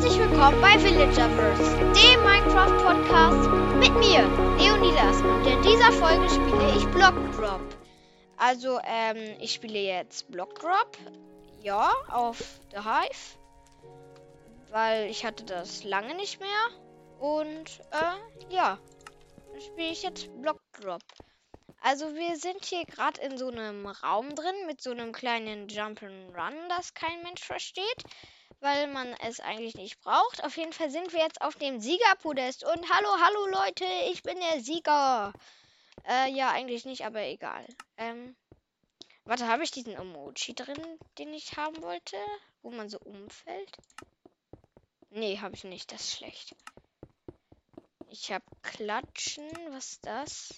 Herzlich willkommen bei Villagerverse, dem Minecraft-Podcast mit mir, Leonidas. Und in dieser Folge spiele ich Block Drop. Also, ähm, ich spiele jetzt Block Drop. Ja, auf The Hive. Weil ich hatte das lange nicht mehr. Und, äh, ja. Dann spiele ich jetzt Block Drop. Also wir sind hier gerade in so einem Raum drin mit so einem kleinen Jump'n'Run, das kein Mensch versteht weil man es eigentlich nicht braucht. Auf jeden Fall sind wir jetzt auf dem Siegerpodest. Und hallo, hallo Leute, ich bin der Sieger. Äh, ja, eigentlich nicht, aber egal. Ähm, warte, habe ich diesen Emoji drin, den ich haben wollte? Wo man so umfällt? Nee, habe ich nicht. Das ist schlecht. Ich habe Klatschen. Was ist das?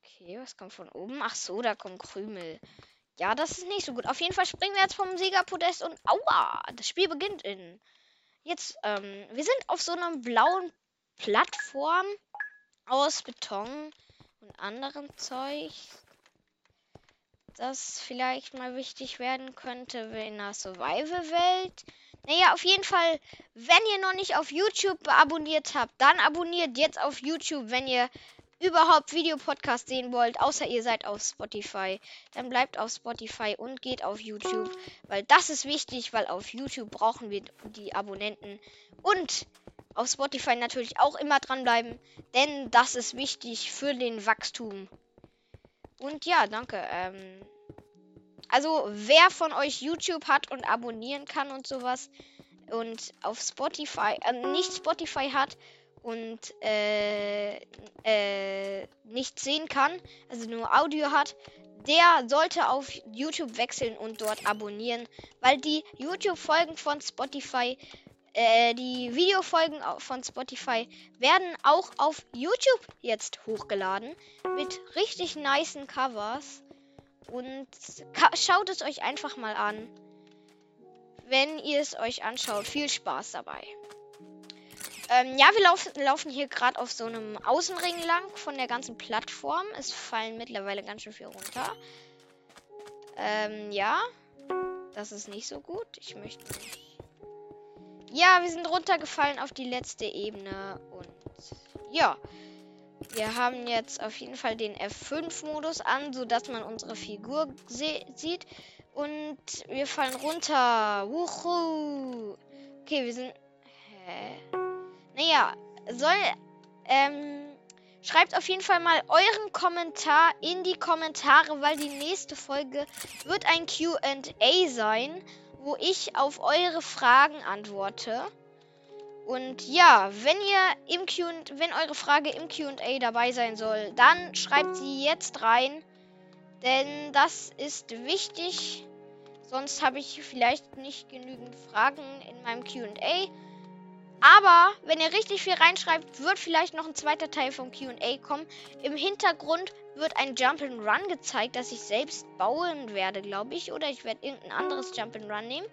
Okay, was kommt von oben? Ach so, da kommen Krümel. Ja, das ist nicht so gut. Auf jeden Fall springen wir jetzt vom Siegerpodest und aua, das Spiel beginnt in. Jetzt, ähm, wir sind auf so einer blauen Plattform aus Beton und anderem Zeug, das vielleicht mal wichtig werden könnte in der Survival-Welt. Naja, auf jeden Fall, wenn ihr noch nicht auf YouTube abonniert habt, dann abonniert jetzt auf YouTube, wenn ihr überhaupt Videopodcast sehen wollt, außer ihr seid auf Spotify, dann bleibt auf Spotify und geht auf YouTube, weil das ist wichtig, weil auf YouTube brauchen wir die Abonnenten und auf Spotify natürlich auch immer dranbleiben, denn das ist wichtig für den Wachstum. Und ja, danke. Ähm, also wer von euch YouTube hat und abonnieren kann und sowas und auf Spotify, äh, nicht Spotify hat und äh, äh, nicht sehen kann, also nur Audio hat, der sollte auf YouTube wechseln und dort abonnieren, weil die YouTube-Folgen von Spotify, äh, die Videofolgen von Spotify werden auch auf YouTube jetzt hochgeladen mit richtig nicen Covers und schaut es euch einfach mal an. Wenn ihr es euch anschaut, viel Spaß dabei. Ähm, ja, wir laufen, laufen hier gerade auf so einem Außenring lang von der ganzen Plattform. Es fallen mittlerweile ganz schön viel runter. Ähm, ja. Das ist nicht so gut. Ich möchte nicht. Ja, wir sind runtergefallen auf die letzte Ebene. Und ja. Wir haben jetzt auf jeden Fall den F5-Modus an, sodass man unsere Figur sieht. Und wir fallen runter. Wuhu. Okay, wir sind. Hä? Naja, soll. Ähm, schreibt auf jeden Fall mal euren Kommentar in die Kommentare, weil die nächste Folge wird ein QA sein, wo ich auf eure Fragen antworte. Und ja, wenn ihr im Q wenn eure Frage im QA dabei sein soll, dann schreibt sie jetzt rein. Denn das ist wichtig. Sonst habe ich vielleicht nicht genügend Fragen in meinem QA. Aber wenn ihr richtig viel reinschreibt, wird vielleicht noch ein zweiter Teil vom QA kommen. Im Hintergrund wird ein Jump'n'Run gezeigt, das ich selbst bauen werde, glaube ich. Oder ich werde irgendein anderes Jump'n'Run nehmen.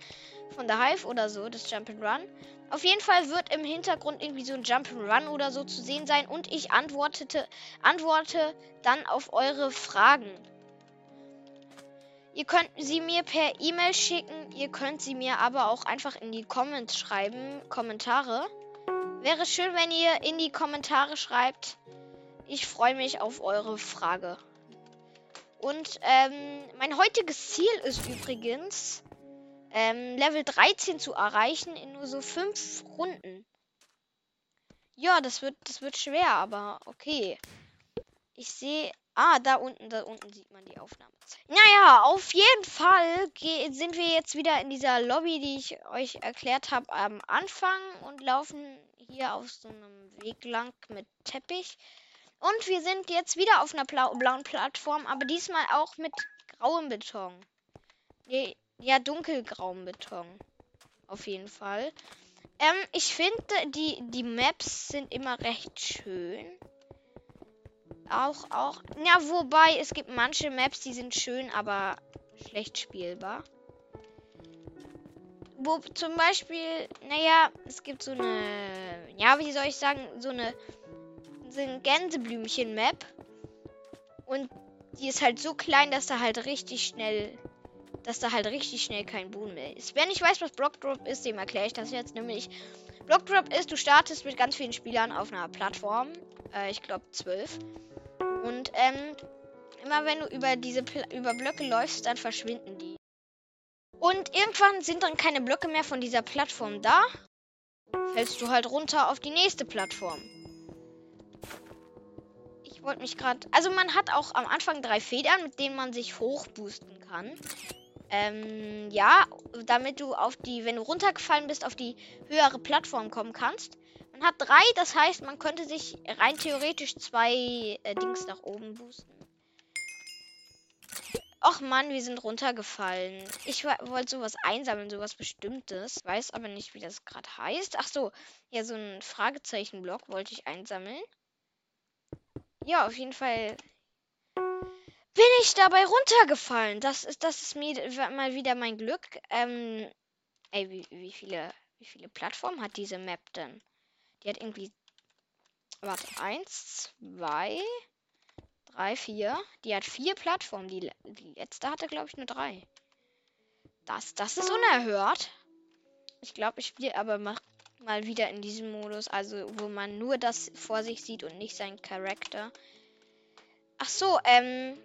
Von der Hive oder so, das Jump'n'Run. Auf jeden Fall wird im Hintergrund irgendwie so ein Jump'n'Run oder so zu sehen sein. Und ich antwortete, antworte dann auf eure Fragen. Ihr könnt sie mir per E-Mail schicken. Ihr könnt sie mir aber auch einfach in die Comments schreiben. Kommentare. Wäre schön, wenn ihr in die Kommentare schreibt. Ich freue mich auf eure Frage. Und ähm, mein heutiges Ziel ist übrigens, ähm, Level 13 zu erreichen in nur so 5 Runden. Ja, das wird, das wird schwer, aber okay. Ich sehe Ah, da unten, da unten sieht man die Aufnahme. Naja, auf jeden Fall sind wir jetzt wieder in dieser Lobby, die ich euch erklärt habe am Anfang und laufen hier auf so einem Weg lang mit Teppich. Und wir sind jetzt wieder auf einer blauen Plattform, aber diesmal auch mit grauem Beton. Nee, ja, dunkelgrauem Beton. Auf jeden Fall. Ähm, ich finde, die, die Maps sind immer recht schön auch, auch. Ja, wobei es gibt manche Maps, die sind schön, aber schlecht spielbar. Wo zum Beispiel, naja, es gibt so eine, ja, wie soll ich sagen, so eine, so ein Gänseblümchen-Map. Und die ist halt so klein, dass da halt richtig schnell dass da halt richtig schnell kein Boden mehr ist. Wer nicht weiß, was Blockdrop ist, dem erkläre ich das jetzt nämlich. Blockdrop ist, du startest mit ganz vielen Spielern auf einer Plattform. Äh, ich glaube zwölf. Und ähm, immer wenn du über diese Pla über Blöcke läufst, dann verschwinden die. Und irgendwann sind dann keine Blöcke mehr von dieser Plattform da. Fällst du halt runter auf die nächste Plattform. Ich wollte mich gerade. Also man hat auch am Anfang drei Federn, mit denen man sich hochboosten kann. Ähm, ja, damit du auf die, wenn du runtergefallen bist, auf die höhere Plattform kommen kannst. Hat drei, das heißt, man könnte sich rein theoretisch zwei äh, Dings nach oben boosten. Och Mann, wir sind runtergefallen. Ich wollte sowas einsammeln, sowas Bestimmtes. Weiß aber nicht, wie das gerade heißt. Ach so, ja, so ein Fragezeichenblock wollte ich einsammeln. Ja, auf jeden Fall bin ich dabei runtergefallen. Das ist, das ist mir mal wieder mein Glück. Ähm, ey, wie, wie viele, wie viele Plattformen hat diese Map denn? Die hat irgendwie. Warte, eins, zwei, drei, vier. Die hat vier Plattformen. Die, die letzte hatte, glaube ich, nur drei. Das, das ist unerhört. Ich glaube, ich spiele aber mal, wieder in diesem Modus, also wo man nur das vor sich sieht und nicht seinen Charakter. Ach so, ähm,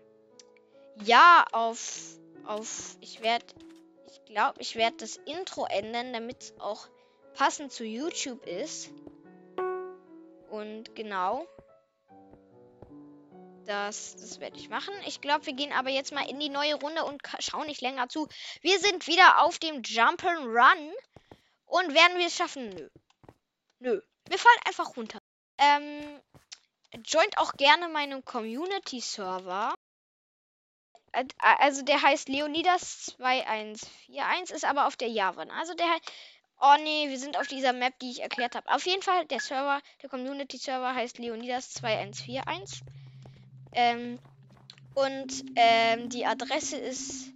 ja, auf, auf, ich werde, ich glaube, ich werde das Intro ändern, damit es auch passend zu YouTube ist. Und genau. Das, das werde ich machen. Ich glaube, wir gehen aber jetzt mal in die neue Runde und schauen nicht länger zu. Wir sind wieder auf dem Jump'n'Run. Und werden wir es schaffen? Nö. Nö. Wir fallen einfach runter. Ähm, joint auch gerne meinem Community-Server. Also der heißt Leonidas2141, ist aber auf der Javan. Also der Oh nee, wir sind auf dieser Map, die ich erklärt habe. Auf jeden Fall, der Server, der Community-Server heißt Leonidas2141. Ähm, und ähm, die Adresse ist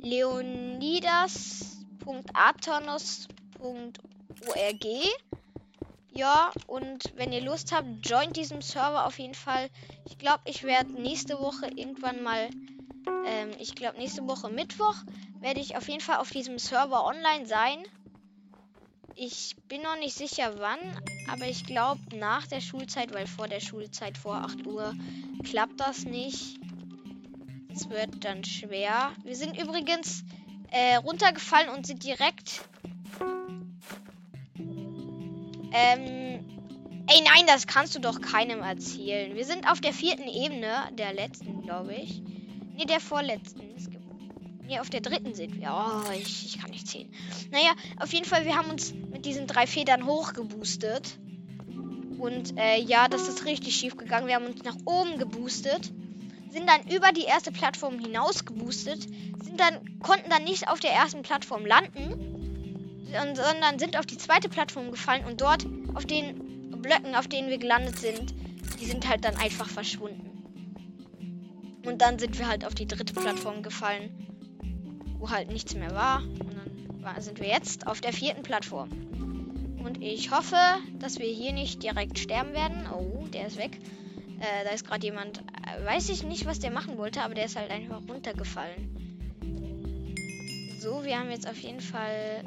leonidas.aternos.org. Ja, und wenn ihr Lust habt, joint diesem Server auf jeden Fall. Ich glaube, ich werde nächste Woche irgendwann mal, ähm, ich glaube nächste Woche Mittwoch, werde ich auf jeden Fall auf diesem Server online sein. Ich bin noch nicht sicher wann, aber ich glaube nach der Schulzeit, weil vor der Schulzeit vor 8 Uhr klappt das nicht. Es wird dann schwer. Wir sind übrigens äh, runtergefallen und sind direkt. Ähm. Ey, nein, das kannst du doch keinem erzählen. Wir sind auf der vierten Ebene, der letzten, glaube ich. Ne, der vorletzten. Ne, auf der dritten sind wir. Oh, ich, ich kann nicht zählen. Naja, auf jeden Fall, wir haben uns mit diesen drei Federn hochgeboostet. Und äh, ja, das ist richtig schief gegangen. Wir haben uns nach oben geboostet, sind dann über die erste Plattform hinaus geboostet, sind dann, konnten dann nicht auf der ersten Plattform landen, sondern sind auf die zweite Plattform gefallen und dort auf den Blöcken, auf denen wir gelandet sind, die sind halt dann einfach verschwunden. Und dann sind wir halt auf die dritte Plattform gefallen, wo halt nichts mehr war. Und dann sind wir jetzt auf der vierten Plattform. Und ich hoffe, dass wir hier nicht direkt sterben werden. Oh, der ist weg. Äh, da ist gerade jemand. Äh, weiß ich nicht, was der machen wollte, aber der ist halt einfach runtergefallen. So, wir haben jetzt auf jeden Fall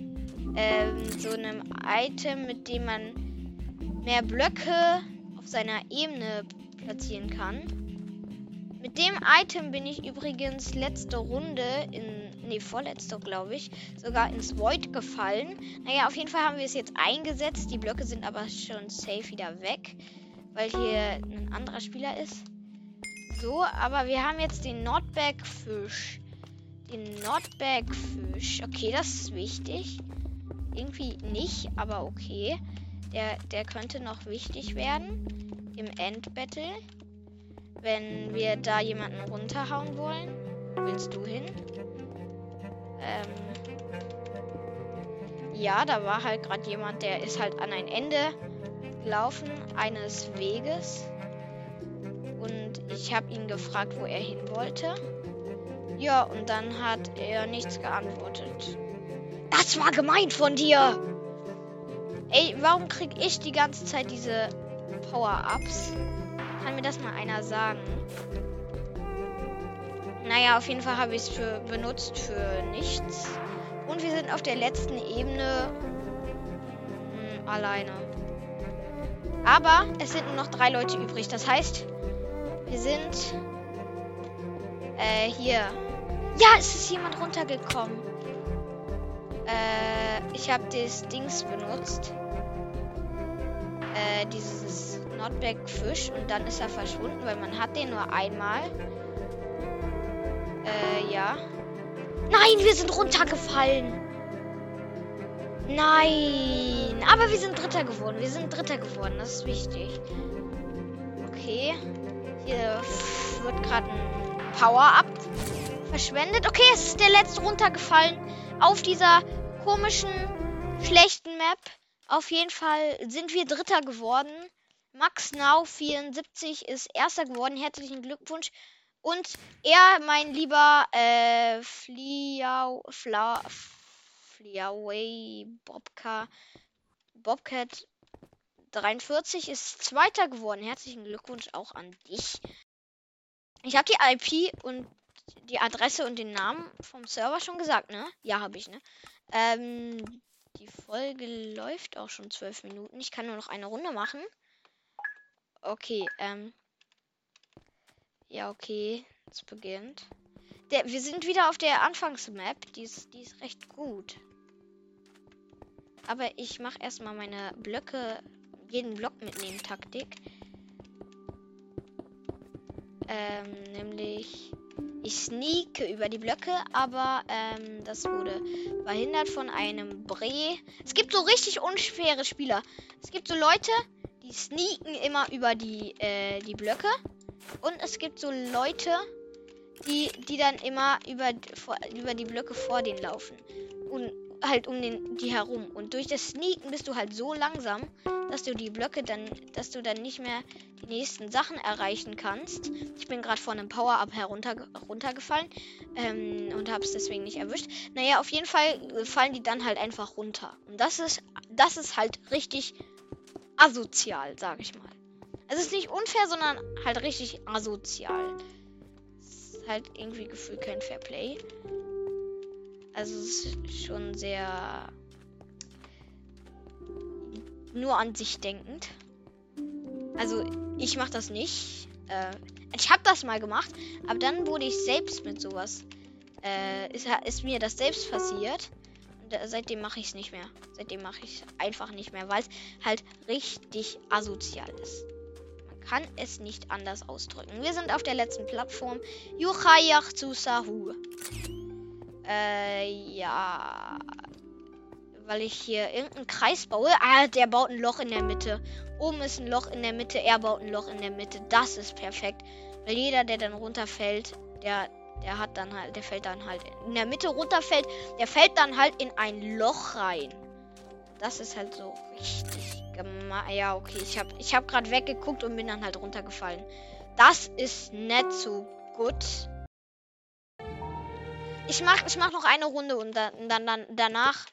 ähm, so ein Item, mit dem man mehr Blöcke auf seiner Ebene platzieren kann. Mit dem Item bin ich übrigens letzte Runde in nee, vorletzte, glaube ich, sogar ins Void gefallen. Naja, auf jeden Fall haben wir es jetzt eingesetzt. Die Blöcke sind aber schon safe wieder weg, weil hier ein anderer Spieler ist. So, aber wir haben jetzt den Nordbergfisch. Den Nordbergfisch. Okay, das ist wichtig. Irgendwie nicht, aber okay. Der, der könnte noch wichtig werden im Endbattle. Wenn wir da jemanden runterhauen wollen. Willst du hin? Ähm, ja, da war halt gerade jemand, der ist halt an ein Ende gelaufen eines Weges. Und ich habe ihn gefragt, wo er hin wollte. Ja, und dann hat er nichts geantwortet. Das war gemein von dir! Ey, warum krieg ich die ganze Zeit diese Power-Ups? Kann mir das mal einer sagen? Naja, auf jeden Fall habe ich es für benutzt für nichts. Und wir sind auf der letzten Ebene mh, hm, alleine. Aber es sind nur noch drei Leute übrig. Das heißt, wir sind äh, hier. Ja, es ist jemand runtergekommen. Äh, ich habe das Dings benutzt. Äh, dieses Notback Fisch und dann ist er verschwunden, weil man hat den nur einmal. Ja. Nein, wir sind runtergefallen. Nein, aber wir sind Dritter geworden. Wir sind Dritter geworden, das ist wichtig. Okay. Hier wird gerade ein Power-Up verschwendet. Okay, es ist der letzte runtergefallen auf dieser komischen, schlechten Map. Auf jeden Fall sind wir Dritter geworden. Max Now 74 ist Erster geworden. Herzlichen Glückwunsch. Und er, mein lieber äh, Fliau, Fliaway Bobka, Bobcat 43 ist Zweiter geworden. Herzlichen Glückwunsch auch an dich. Ich habe die IP und die Adresse und den Namen vom Server schon gesagt, ne? Ja, habe ich, ne? Ähm, die Folge läuft auch schon zwölf Minuten. Ich kann nur noch eine Runde machen. Okay, ähm. Ja, okay. Es beginnt. Der, wir sind wieder auf der Anfangsmap. Die ist, die ist recht gut. Aber ich mache erstmal meine Blöcke, jeden Block mitnehmen Taktik. Ähm, nämlich ich sneake über die Blöcke, aber ähm, das wurde verhindert von einem Bre. Es gibt so richtig unschwere Spieler. Es gibt so Leute, die sneaken immer über die, äh, die Blöcke. Und es gibt so Leute, die, die dann immer über, vor, über die Blöcke vor denen laufen. Und halt um den, die herum. Und durch das Sneaken bist du halt so langsam, dass du die Blöcke dann, dass du dann nicht mehr die nächsten Sachen erreichen kannst. Ich bin gerade von einem Power-Up herunter, runtergefallen ähm, und habe es deswegen nicht erwischt. Naja, auf jeden Fall fallen die dann halt einfach runter. Und das ist, das ist halt richtig asozial, sag ich mal. Es ist nicht unfair, sondern halt richtig asozial. Es ist halt irgendwie gefühlt kein Fairplay. Also es ist schon sehr nur an sich denkend. Also ich mache das nicht. Äh, ich habe das mal gemacht, aber dann wurde ich selbst mit sowas. Äh, ist, ist mir das selbst passiert. Und äh, seitdem mache ich es nicht mehr. Seitdem mache ich es einfach nicht mehr, weil es halt richtig asozial ist. Kann es nicht anders ausdrücken. Wir sind auf der letzten Plattform. Yuchayach zu Sahu. Äh, ja. Weil ich hier irgendeinen Kreis baue. Ah, der baut ein Loch in der Mitte. Oben ist ein Loch in der Mitte, er baut ein Loch in der Mitte. Das ist perfekt. Weil jeder, der dann runterfällt, der, der hat dann halt, der fällt dann halt in der Mitte runterfällt, der fällt dann halt in ein Loch rein. Das ist halt so richtig. Ja, okay, ich habe ich hab gerade weggeguckt und bin dann halt runtergefallen. Das ist nicht so gut. Ich mach, ich mach noch eine Runde und dann, dann, dann danach.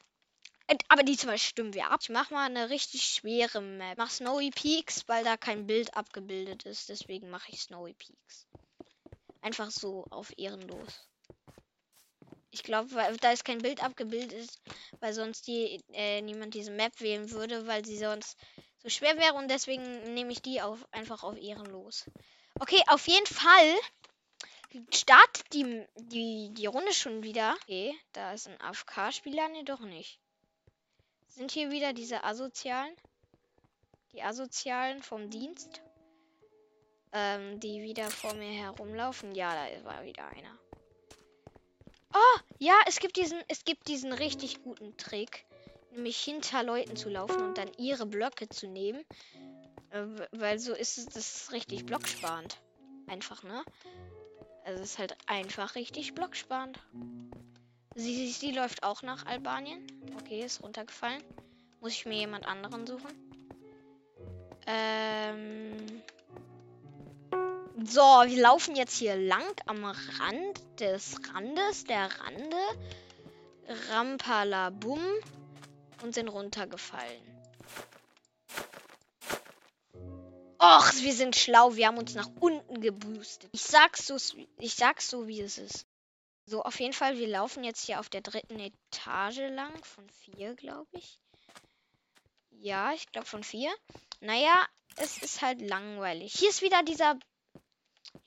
Äh, aber diesmal stimmen wir ab. Ich mach mal eine richtig schwere Map. Mach Snowy Peaks, weil da kein Bild abgebildet ist. Deswegen mache ich Snowy Peaks. Einfach so auf ehrenlos. Ich glaube, da ist kein Bild abgebildet, weil sonst die, äh, niemand diese Map wählen würde, weil sie sonst so schwer wäre und deswegen nehme ich die auf, einfach auf ehrenlos. Okay, auf jeden Fall startet die, die, die Runde schon wieder. Okay, da ist ein AFK-Spieler. Ne, doch nicht. Sind hier wieder diese Asozialen? Die Asozialen vom Dienst? Ähm, die wieder vor mir herumlaufen? Ja, da war wieder einer. Oh, ja, es gibt diesen, es gibt diesen richtig guten Trick. Nämlich hinter Leuten zu laufen und dann ihre Blöcke zu nehmen. Äh, weil so ist es das richtig blocksparend. Einfach, ne? Also es ist halt einfach richtig blocksparend. Sie, sie, sie läuft auch nach Albanien. Okay, ist runtergefallen. Muss ich mir jemand anderen suchen? Ähm. So, wir laufen jetzt hier lang am Rand des Randes, der Rande. Rampalabum. Und sind runtergefallen. Och, wir sind schlau. Wir haben uns nach unten geboostet. Ich sag's so, ich sag's so, wie es ist. So, auf jeden Fall, wir laufen jetzt hier auf der dritten Etage lang. Von vier, glaube ich. Ja, ich glaube von vier. Naja, es ist halt langweilig. Hier ist wieder dieser.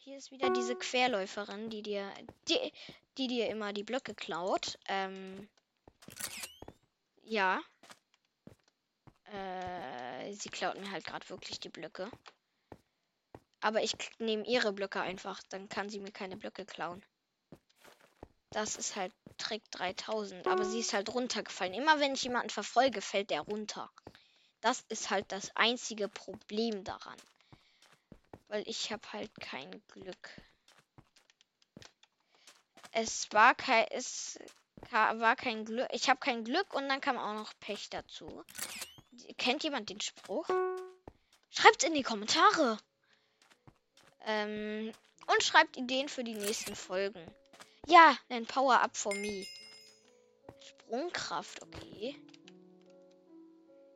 Hier ist wieder diese Querläuferin, die dir. Die, die dir immer die Blöcke klaut. Ähm. Ja. Äh, sie klaut mir halt gerade wirklich die Blöcke. Aber ich nehme ihre Blöcke einfach. Dann kann sie mir keine Blöcke klauen. Das ist halt Trick 3000. Aber sie ist halt runtergefallen. Immer wenn ich jemanden verfolge, fällt der runter. Das ist halt das einzige Problem daran. Weil ich habe halt kein Glück. Es war kein, es war kein Glück. Ich habe kein Glück und dann kam auch noch Pech dazu. Kennt jemand den Spruch? Schreibt's in die Kommentare. Ähm, und schreibt Ideen für die nächsten Folgen. Ja, ein Power-Up for me. Sprungkraft, okay.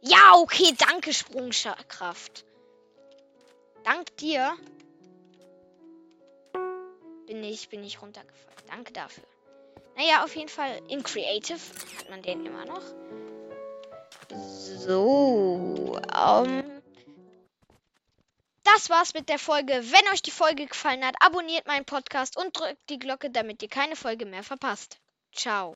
Ja, okay, danke, Sprungkraft. Dank dir bin ich, bin ich runtergefallen. Danke dafür. Naja, auf jeden Fall in Creative hat man den immer noch. So, ähm. Das war's mit der Folge. Wenn euch die Folge gefallen hat, abonniert meinen Podcast und drückt die Glocke, damit ihr keine Folge mehr verpasst. Ciao.